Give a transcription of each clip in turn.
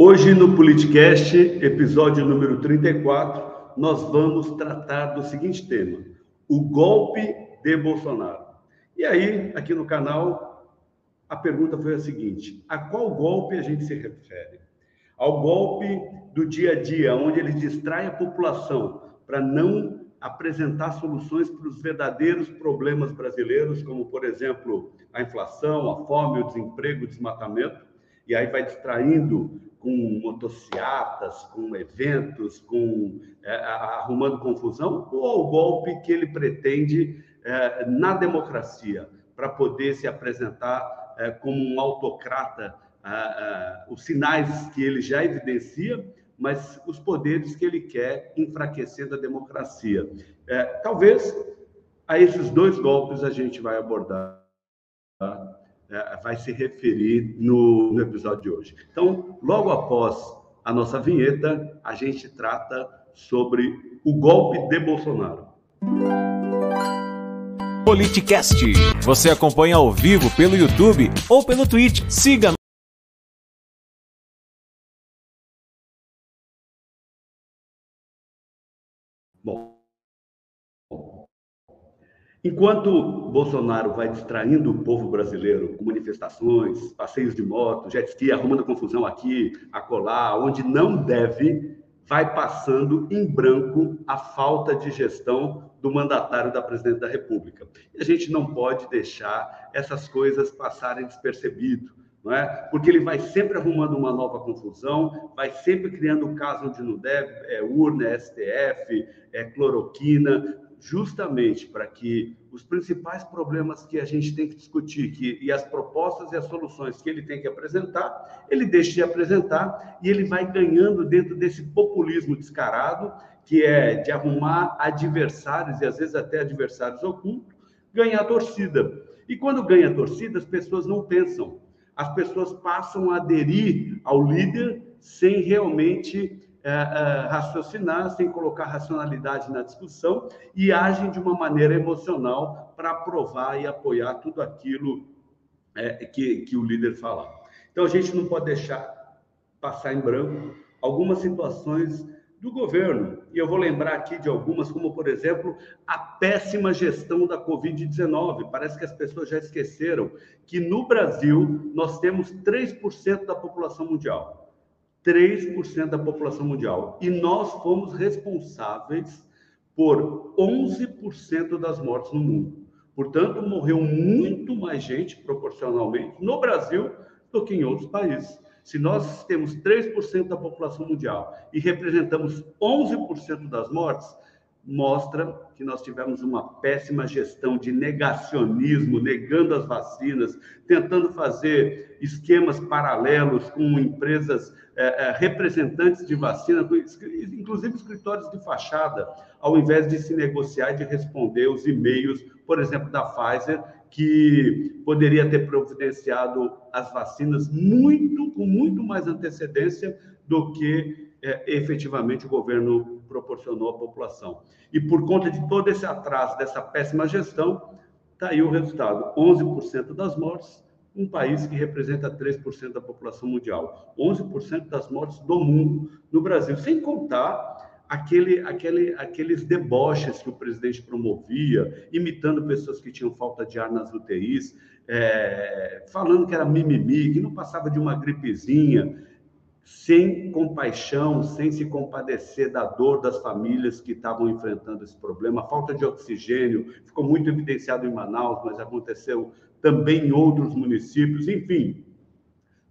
Hoje no Politicast, episódio número 34, nós vamos tratar do seguinte tema: o golpe de Bolsonaro. E aí, aqui no canal, a pergunta foi a seguinte: a qual golpe a gente se refere? Ao golpe do dia a dia, onde ele distrai a população para não apresentar soluções para os verdadeiros problemas brasileiros, como, por exemplo, a inflação, a fome, o desemprego, o desmatamento, e aí vai distraindo com motocicletas, com eventos, com é, arrumando confusão, ou ao golpe que ele pretende é, na democracia, para poder se apresentar é, como um autocrata, os sinais que ele já evidencia, mas os poderes que ele quer enfraquecer da democracia. talvez a esses dois golpes a gente vai abordar é, vai se referir no, no episódio de hoje. Então, logo após a nossa vinheta, a gente trata sobre o golpe de Bolsonaro. Politicast. Você acompanha ao vivo pelo YouTube ou pelo Twitch. Siga Enquanto Bolsonaro vai distraindo o povo brasileiro com manifestações, passeios de moto, jet ski, arrumando confusão aqui, acolá, onde não deve, vai passando em branco a falta de gestão do mandatário da presidente da República. E a gente não pode deixar essas coisas passarem despercebido, não é? Porque ele vai sempre arrumando uma nova confusão, vai sempre criando caso onde não deve, é urna, é STF, é cloroquina, justamente para que os principais problemas que a gente tem que discutir que, e as propostas e as soluções que ele tem que apresentar, ele deixa de apresentar e ele vai ganhando dentro desse populismo descarado, que é de arrumar adversários e às vezes até adversários ocultos, ganhar torcida. E quando ganha torcida, as pessoas não pensam. As pessoas passam a aderir ao líder sem realmente raciocinar, sem colocar racionalidade na discussão e agem de uma maneira emocional para aprovar e apoiar tudo aquilo é, que, que o líder falar. Então, a gente não pode deixar passar em branco algumas situações do governo. E eu vou lembrar aqui de algumas, como, por exemplo, a péssima gestão da Covid-19. Parece que as pessoas já esqueceram que no Brasil nós temos 3% da população mundial. 3% da população mundial. E nós fomos responsáveis por 11% das mortes no mundo. Portanto, morreu muito mais gente, proporcionalmente, no Brasil do que em outros países. Se nós temos 3% da população mundial e representamos 11% das mortes, mostra que nós tivemos uma péssima gestão de negacionismo, negando as vacinas, tentando fazer esquemas paralelos com empresas é, é, representantes de vacina, inclusive escritórios de fachada, ao invés de se negociar e de responder os e-mails, por exemplo, da Pfizer, que poderia ter providenciado as vacinas muito com muito mais antecedência do que é, efetivamente o governo proporcionou à população. E por conta de todo esse atraso, dessa péssima gestão, está aí o resultado: 11% das mortes, um país que representa 3% da população mundial, 11% das mortes do mundo no Brasil, sem contar aquele, aquele, aqueles deboches que o presidente promovia, imitando pessoas que tinham falta de ar nas UTIs, é, falando que era mimimi, que não passava de uma gripezinha sem compaixão, sem se compadecer da dor das famílias que estavam enfrentando esse problema. Falta de oxigênio ficou muito evidenciado em Manaus, mas aconteceu também em outros municípios. Enfim,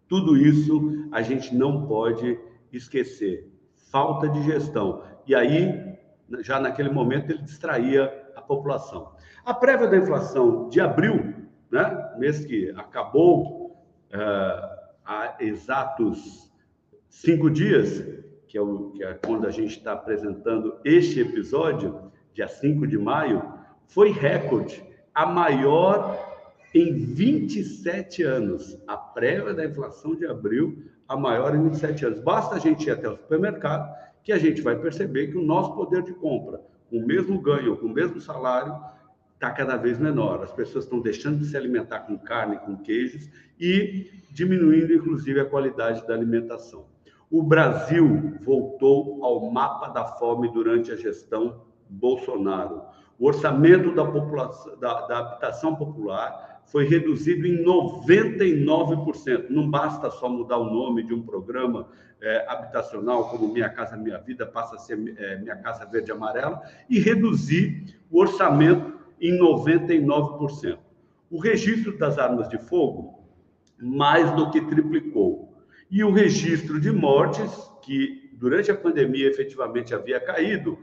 tudo isso a gente não pode esquecer. Falta de gestão. E aí, já naquele momento, ele distraía a população. A prévia da inflação de abril, né, mês que acabou uh, há exatos cinco dias, que é, o, que é quando a gente está apresentando este episódio, dia 5 de maio, foi recorde, a maior em 27 anos. A prévia da inflação de abril, a maior em 27 anos. Basta a gente ir até o supermercado que a gente vai perceber que o nosso poder de compra, com o mesmo ganho, com o mesmo salário, está cada vez menor. As pessoas estão deixando de se alimentar com carne, com queijos e diminuindo, inclusive, a qualidade da alimentação. O Brasil voltou ao mapa da fome durante a gestão Bolsonaro. O orçamento da, da, da habitação popular foi reduzido em 99%. Não basta só mudar o nome de um programa é, habitacional como Minha Casa Minha Vida, passa a ser é, Minha Casa Verde e Amarela, e reduzir o orçamento em 99%. O registro das armas de fogo mais do que triplicou. E o registro de mortes, que durante a pandemia efetivamente havia caído,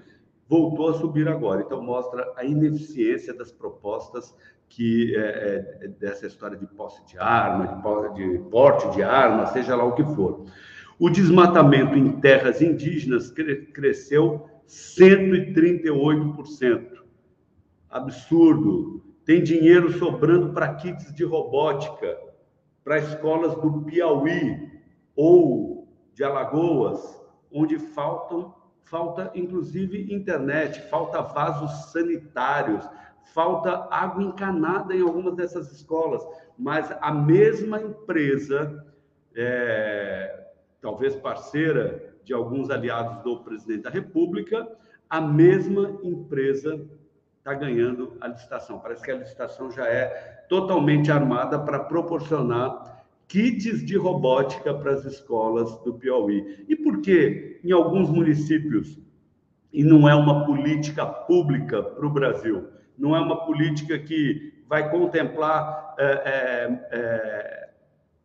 voltou a subir agora. Então, mostra a ineficiência das propostas que é, é, dessa história de posse de arma, de, porte de arma, seja lá o que for. O desmatamento em terras indígenas cre cresceu 138%. Absurdo. Tem dinheiro sobrando para kits de robótica, para escolas do Piauí ou de Alagoas, onde faltam falta inclusive internet, falta vasos sanitários, falta água encanada em algumas dessas escolas, mas a mesma empresa, é, talvez parceira de alguns aliados do presidente da República, a mesma empresa está ganhando a licitação. Parece que a licitação já é totalmente armada para proporcionar kits de robótica para as escolas do Piauí. E por que em alguns municípios, e não é uma política pública para o Brasil, não é uma política que vai contemplar é, é, é,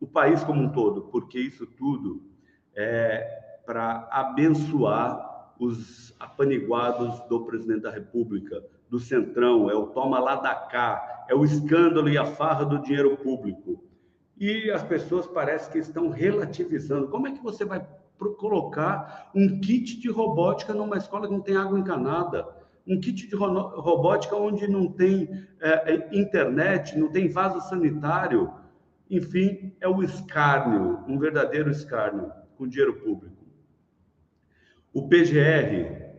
o país como um todo, porque isso tudo é para abençoar os apaniguados do presidente da República, do Centrão, é o toma lá da cá, é o escândalo e a farra do dinheiro público. E as pessoas parecem que estão relativizando. Como é que você vai colocar um kit de robótica numa escola que não tem água encanada? Um kit de robótica onde não tem é, internet, não tem vaso sanitário? Enfim, é o escárnio, um verdadeiro escárnio com dinheiro público. O PGR,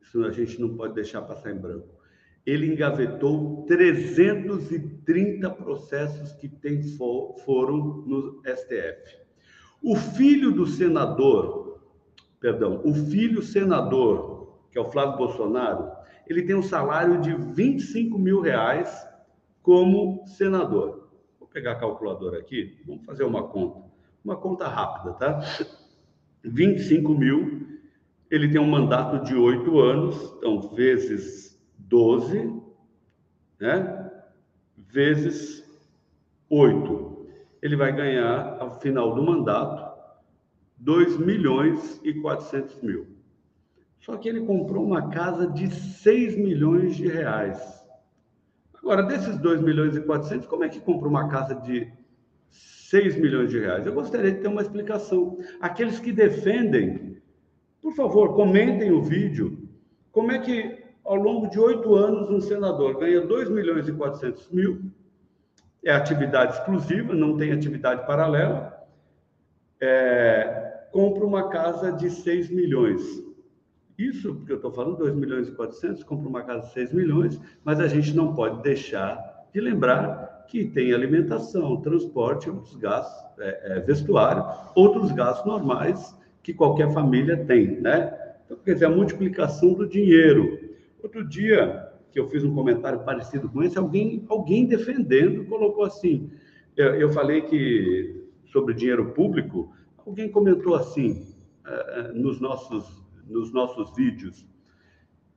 isso a gente não pode deixar passar em branco ele engavetou 330 processos que tem, foram no STF. O filho do senador, perdão, o filho senador, que é o Flávio Bolsonaro, ele tem um salário de 25 mil reais como senador. Vou pegar a calculadora aqui, vamos fazer uma conta. Uma conta rápida, tá? 25 mil, ele tem um mandato de oito anos, então, vezes 12, né? Vezes 8. Ele vai ganhar, ao final do mandato, 2 milhões e 400 mil. Só que ele comprou uma casa de 6 milhões de reais. Agora, desses 2 milhões e 400, como é que compra uma casa de 6 milhões de reais? Eu gostaria de ter uma explicação. Aqueles que defendem, por favor, comentem o vídeo. Como é que ao longo de oito anos, um senador ganha 2 milhões e 400 mil, é atividade exclusiva, não tem atividade paralela, é, compra uma casa de 6 milhões. Isso, porque eu estou falando 2 milhões e 400, compra uma casa de 6 milhões, mas a gente não pode deixar de lembrar que tem alimentação, transporte, outros gastos, é, é, vestuário, outros gastos normais que qualquer família tem, né? Então, quer dizer, a multiplicação do dinheiro Outro dia, que eu fiz um comentário parecido com esse, alguém, alguém defendendo colocou assim: eu, eu falei que sobre dinheiro público, alguém comentou assim uh, nos, nossos, nos nossos vídeos.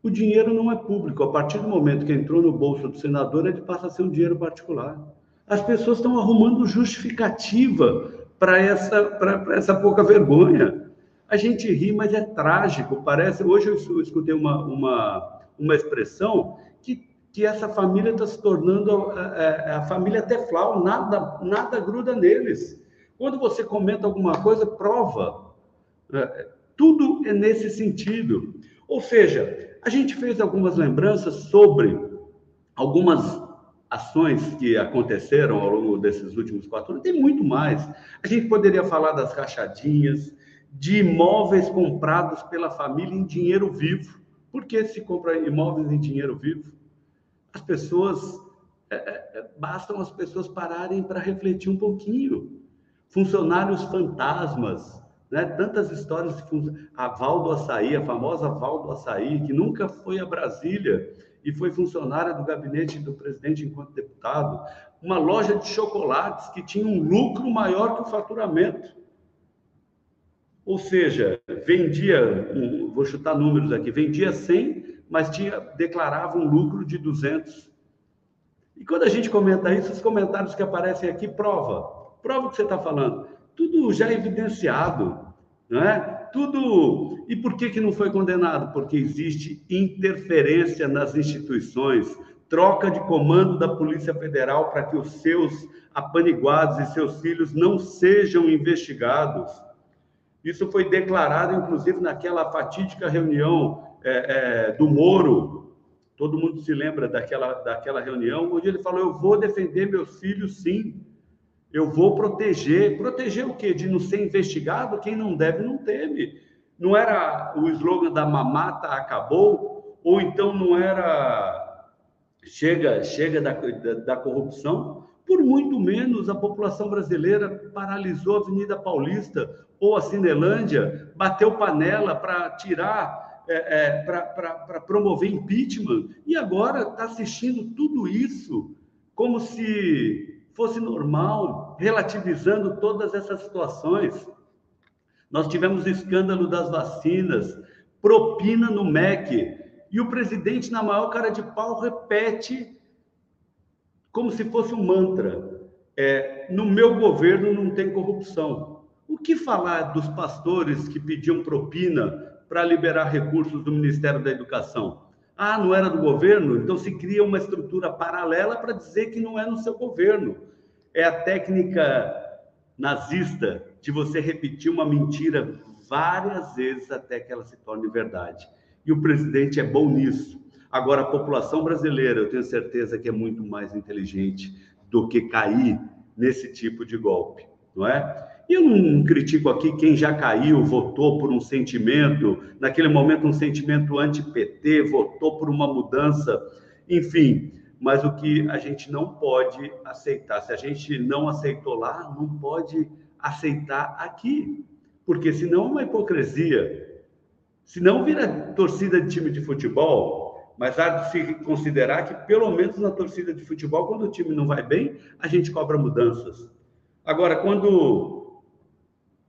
O dinheiro não é público. A partir do momento que entrou no bolso do senador, ele passa a ser um dinheiro particular. As pessoas estão arrumando justificativa para essa, essa pouca vergonha. A gente ri, mas é trágico. Parece. Hoje eu escutei uma, uma, uma expressão que, que essa família está se tornando a, a, a família Teflau, nada, nada gruda neles. Quando você comenta alguma coisa, prova. É, tudo é nesse sentido. Ou seja, a gente fez algumas lembranças sobre algumas ações que aconteceram ao longo desses últimos quatro anos. Tem muito mais. A gente poderia falar das rachadinhas, de imóveis comprados pela família em dinheiro vivo. Por que se compra imóveis em dinheiro vivo? As pessoas, é, é, é bastam as pessoas pararem para refletir um pouquinho. Funcionários fantasmas, né? Tantas histórias de a Val do Açaí, a famosa Val do Açaí, que nunca foi a Brasília e foi funcionária do gabinete do presidente enquanto deputado, uma loja de chocolates que tinha um lucro maior que o faturamento. Ou seja, vendia, vou chutar números aqui, vendia 100, mas tinha declarava um lucro de 200. E quando a gente comenta isso, os comentários que aparecem aqui prova, prova o que você está falando. Tudo já evidenciado, não é? Tudo. E por que, que não foi condenado? Porque existe interferência nas instituições, troca de comando da Polícia Federal para que os seus apaniguados e seus filhos não sejam investigados. Isso foi declarado, inclusive, naquela fatídica reunião é, é, do Moro. Todo mundo se lembra daquela, daquela reunião, onde ele falou: Eu vou defender meus filhos, sim. Eu vou proteger. Proteger o quê? De não ser investigado? Quem não deve, não teme. Não era o slogan da mamata acabou? Ou então não era chega, chega da, da, da corrupção? Por muito menos a população brasileira paralisou a Avenida Paulista ou a Cinelândia, bateu panela para tirar, é, é, para promover impeachment, e agora está assistindo tudo isso como se fosse normal, relativizando todas essas situações. Nós tivemos o escândalo das vacinas, propina no MEC, e o presidente, na maior cara de pau, repete como se fosse um mantra: é, no meu governo não tem corrupção. O que falar dos pastores que pediam propina para liberar recursos do Ministério da Educação? Ah, não era do governo? Então se cria uma estrutura paralela para dizer que não é no seu governo é a técnica nazista de você repetir uma mentira várias vezes até que ela se torne verdade. E o presidente é bom nisso. Agora, a população brasileira, eu tenho certeza que é muito mais inteligente do que cair nesse tipo de golpe, não é? E eu não critico aqui quem já caiu, votou por um sentimento, naquele momento um sentimento anti-PT, votou por uma mudança, enfim, mas o que a gente não pode aceitar, se a gente não aceitou lá, não pode aceitar aqui, porque senão é uma hipocrisia. Se não vira torcida de time de futebol, mas há de se considerar que, pelo menos na torcida de futebol, quando o time não vai bem, a gente cobra mudanças. Agora, quando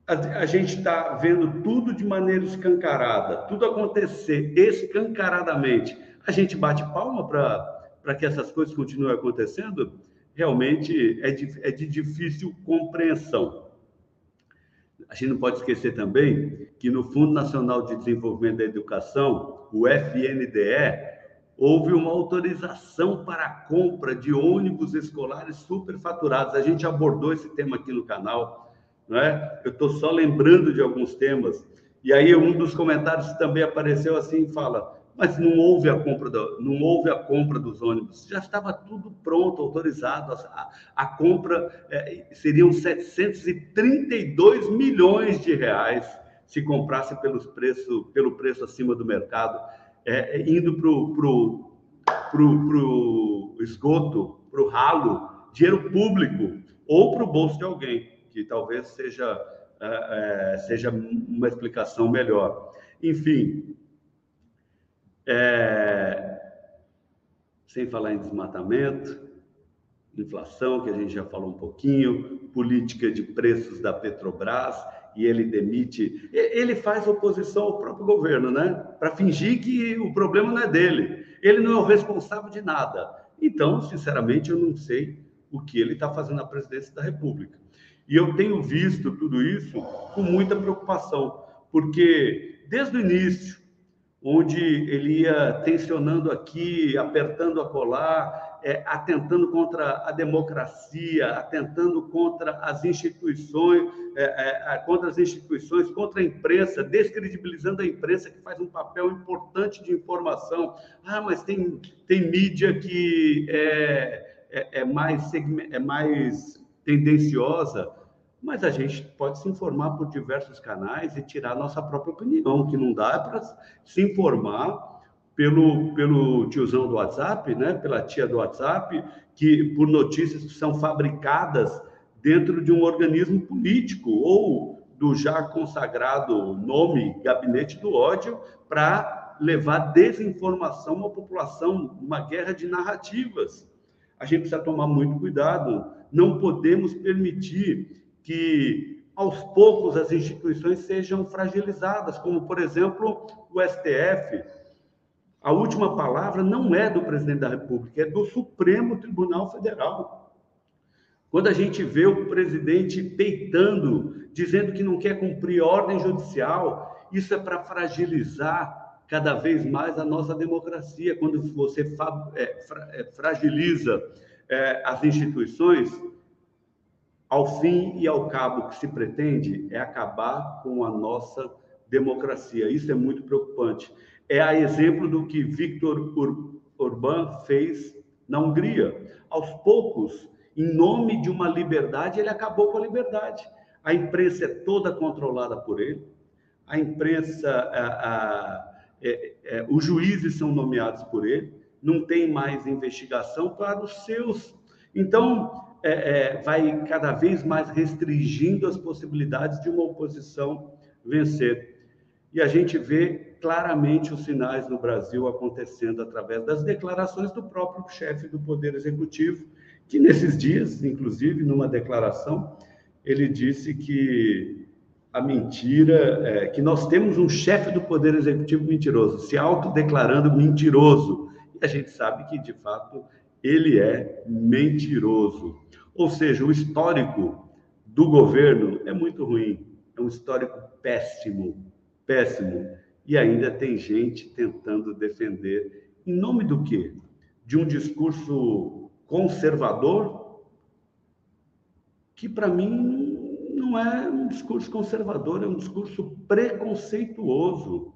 a, a gente está vendo tudo de maneira escancarada, tudo acontecer escancaradamente, a gente bate palma para que essas coisas continuem acontecendo, realmente é de, é de difícil compreensão. A gente não pode esquecer também que no Fundo Nacional de Desenvolvimento da Educação, o FNDE, houve uma autorização para a compra de ônibus escolares superfaturados. A gente abordou esse tema aqui no canal, não é? Eu estou só lembrando de alguns temas. E aí um dos comentários também apareceu assim, fala: mas não houve a compra, do, não houve a compra dos ônibus, já estava tudo pronto, autorizado. A, a compra é, seriam 732 milhões de reais se comprasse pelos preço, pelo preço acima do mercado, é, é indo para o pro, pro, pro esgoto, para o ralo, dinheiro público, ou para o bolso de alguém, que talvez seja, é, é seja uma explicação melhor. Enfim, é, sem falar em desmatamento, inflação, que a gente já falou um pouquinho, política de preços da Petrobras, e ele demite. Ele faz oposição ao próprio governo, né? Para fingir que o problema não é dele. Ele não é o responsável de nada. Então, sinceramente, eu não sei o que ele está fazendo na presidência da República. E eu tenho visto tudo isso com muita preocupação, porque desde o início, onde ele ia tensionando aqui, apertando a colar, é, atentando contra a democracia, atentando contra as instituições, é, é, contra as instituições, contra a imprensa, descredibilizando a imprensa que faz um papel importante de informação. Ah, mas tem, tem mídia que é, é, é mais, é mais tendenciosa mas a gente pode se informar por diversos canais e tirar nossa própria opinião, que não dá para se informar pelo, pelo tiozão do WhatsApp, né? pela tia do WhatsApp, que por notícias que são fabricadas dentro de um organismo político ou do já consagrado nome Gabinete do Ódio para levar desinformação à população, uma guerra de narrativas. A gente precisa tomar muito cuidado, não podemos permitir que aos poucos as instituições sejam fragilizadas, como por exemplo o STF. A última palavra não é do presidente da República, é do Supremo Tribunal Federal. Quando a gente vê o presidente peitando, dizendo que não quer cumprir ordem judicial, isso é para fragilizar cada vez mais a nossa democracia. Quando você é, é, fragiliza é, as instituições, ao fim e ao cabo, o que se pretende é acabar com a nossa democracia. Isso é muito preocupante. É a exemplo do que Viktor Orbán fez na Hungria. Aos poucos, em nome de uma liberdade, ele acabou com a liberdade. A imprensa é toda controlada por ele. A imprensa, a, a, é, é, os juízes são nomeados por ele. Não tem mais investigação para os seus. Então, é, é, vai cada vez mais restringindo as possibilidades de uma oposição vencer. E a gente vê claramente os sinais no Brasil acontecendo através das declarações do próprio chefe do Poder Executivo, que nesses dias, inclusive, numa declaração, ele disse que a mentira, é, que nós temos um chefe do Poder Executivo mentiroso, se autodeclarando mentiroso. E a gente sabe que, de fato, ele é mentiroso. Ou seja, o histórico do governo é muito ruim, é um histórico péssimo, péssimo. E ainda tem gente tentando defender, em nome do quê? De um discurso conservador, que para mim não é um discurso conservador, é um discurso preconceituoso.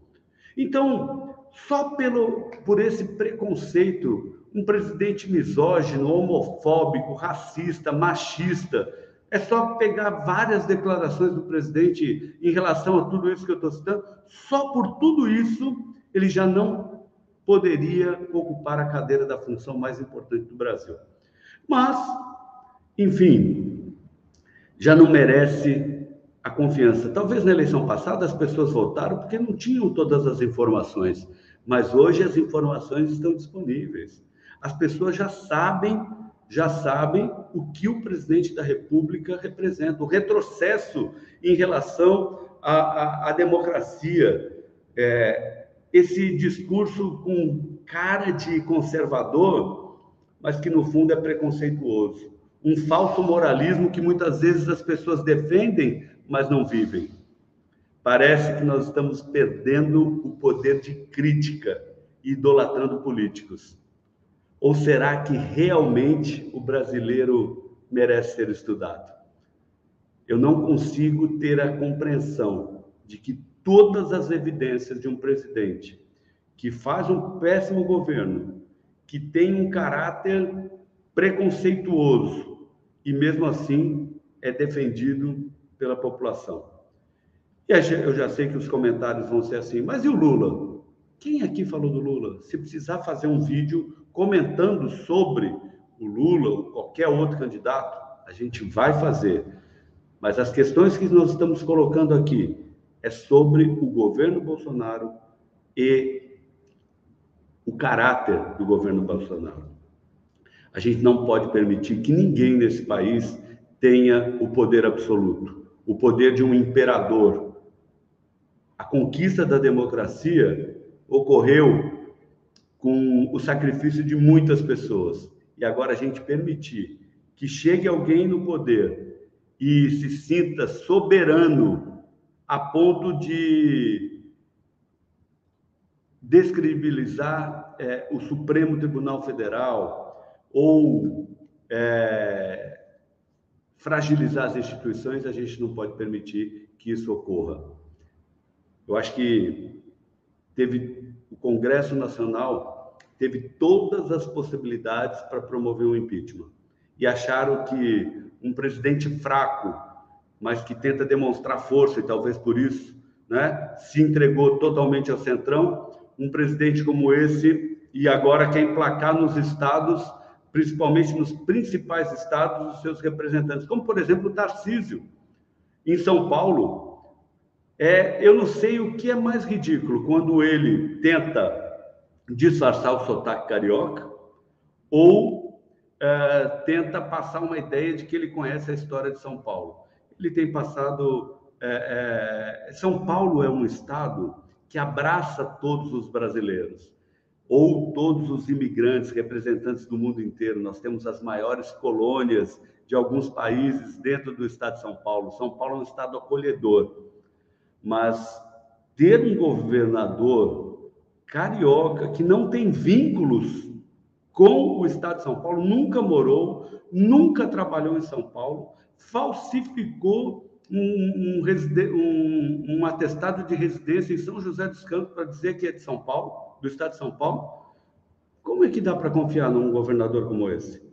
Então, só pelo, por esse preconceito, um presidente misógino, homofóbico, racista, machista. É só pegar várias declarações do presidente em relação a tudo isso que eu estou citando. Só por tudo isso, ele já não poderia ocupar a cadeira da função mais importante do Brasil. Mas, enfim, já não merece a confiança. Talvez na eleição passada as pessoas votaram porque não tinham todas as informações, mas hoje as informações estão disponíveis as pessoas já sabem, já sabem o que o presidente da República representa, o retrocesso em relação à, à, à democracia. É, esse discurso com cara de conservador, mas que no fundo é preconceituoso. Um falso moralismo que muitas vezes as pessoas defendem, mas não vivem. Parece que nós estamos perdendo o poder de crítica, idolatrando políticos. Ou será que realmente o brasileiro merece ser estudado? Eu não consigo ter a compreensão de que todas as evidências de um presidente que faz um péssimo governo, que tem um caráter preconceituoso e mesmo assim é defendido pela população. E eu já sei que os comentários vão ser assim, mas e o Lula? Quem aqui falou do Lula? Se precisar fazer um vídeo comentando sobre o Lula ou qualquer outro candidato, a gente vai fazer. Mas as questões que nós estamos colocando aqui é sobre o governo Bolsonaro e o caráter do governo Bolsonaro. A gente não pode permitir que ninguém nesse país tenha o poder absoluto, o poder de um imperador. A conquista da democracia ocorreu com o sacrifício de muitas pessoas. E agora a gente permitir que chegue alguém no poder e se sinta soberano a ponto de descredibilizar é, o Supremo Tribunal Federal ou é, fragilizar as instituições, a gente não pode permitir que isso ocorra. Eu acho que teve o Congresso Nacional teve todas as possibilidades para promover um impeachment. E acharam que um presidente fraco, mas que tenta demonstrar força, e talvez por isso né, se entregou totalmente ao centrão, um presidente como esse, e agora quer emplacar nos estados, principalmente nos principais estados, os seus representantes, como, por exemplo, o Tarcísio. Em São Paulo, É, eu não sei o que é mais ridículo quando ele tenta disfarçar o sotaque carioca ou é, tenta passar uma ideia de que ele conhece a história de São Paulo. Ele tem passado. É, é, São Paulo é um estado que abraça todos os brasileiros ou todos os imigrantes, representantes do mundo inteiro. Nós temos as maiores colônias de alguns países dentro do estado de São Paulo. São Paulo é um estado acolhedor, mas ter um governador carioca que não tem vínculos com o estado de São Paulo, nunca morou, nunca trabalhou em São Paulo, falsificou um, um, um, um atestado de residência em São José dos Campos para dizer que é de São Paulo, do estado de São Paulo. Como é que dá para confiar num governador como esse?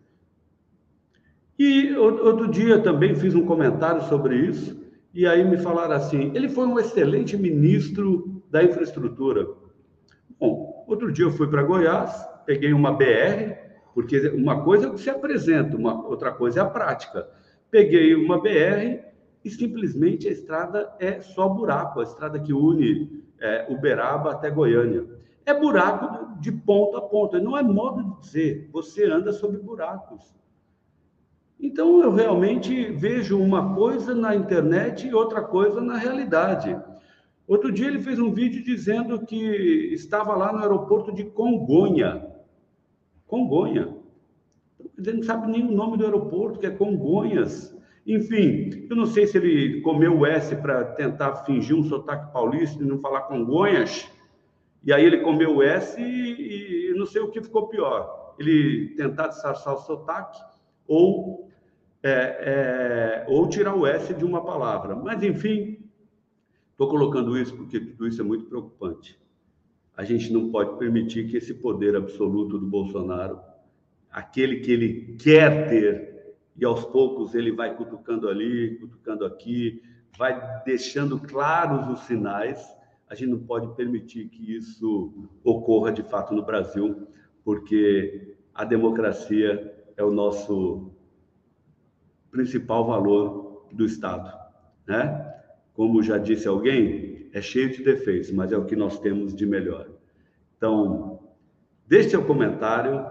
E outro dia também fiz um comentário sobre isso, e aí me falaram assim: ele foi um excelente ministro da infraestrutura. Bom, outro dia eu fui para Goiás, peguei uma BR, porque uma coisa é o que se apresenta, uma outra coisa é a prática. Peguei uma BR e simplesmente a estrada é só buraco, a estrada que une é, Uberaba até Goiânia. É buraco de ponta a ponta, não é modo de dizer, você anda sobre buracos. Então eu realmente vejo uma coisa na internet e outra coisa na realidade. Outro dia ele fez um vídeo dizendo que estava lá no aeroporto de Congonha. Congonha. Ele não sabe nem o nome do aeroporto, que é Congonhas. Enfim, eu não sei se ele comeu o S para tentar fingir um sotaque paulista e não falar Congonhas. E aí ele comeu o S e, e não sei o que ficou pior. Ele tentar disfarçar o sotaque ou é, é, ou tirar o S de uma palavra. Mas, enfim, estou colocando isso porque tudo isso é muito preocupante. A gente não pode permitir que esse poder absoluto do Bolsonaro, aquele que ele quer ter, e aos poucos ele vai cutucando ali, cutucando aqui, vai deixando claros os sinais, a gente não pode permitir que isso ocorra de fato no Brasil, porque a democracia é o nosso principal valor do Estado, né? Como já disse alguém, é cheio de defeitos, mas é o que nós temos de melhor. Então, deixe seu comentário,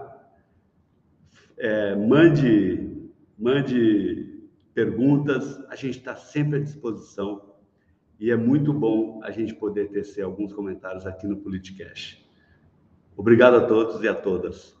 é, mande, mande perguntas, a gente está sempre à disposição e é muito bom a gente poder tecer alguns comentários aqui no Politicast. Obrigado a todos e a todas.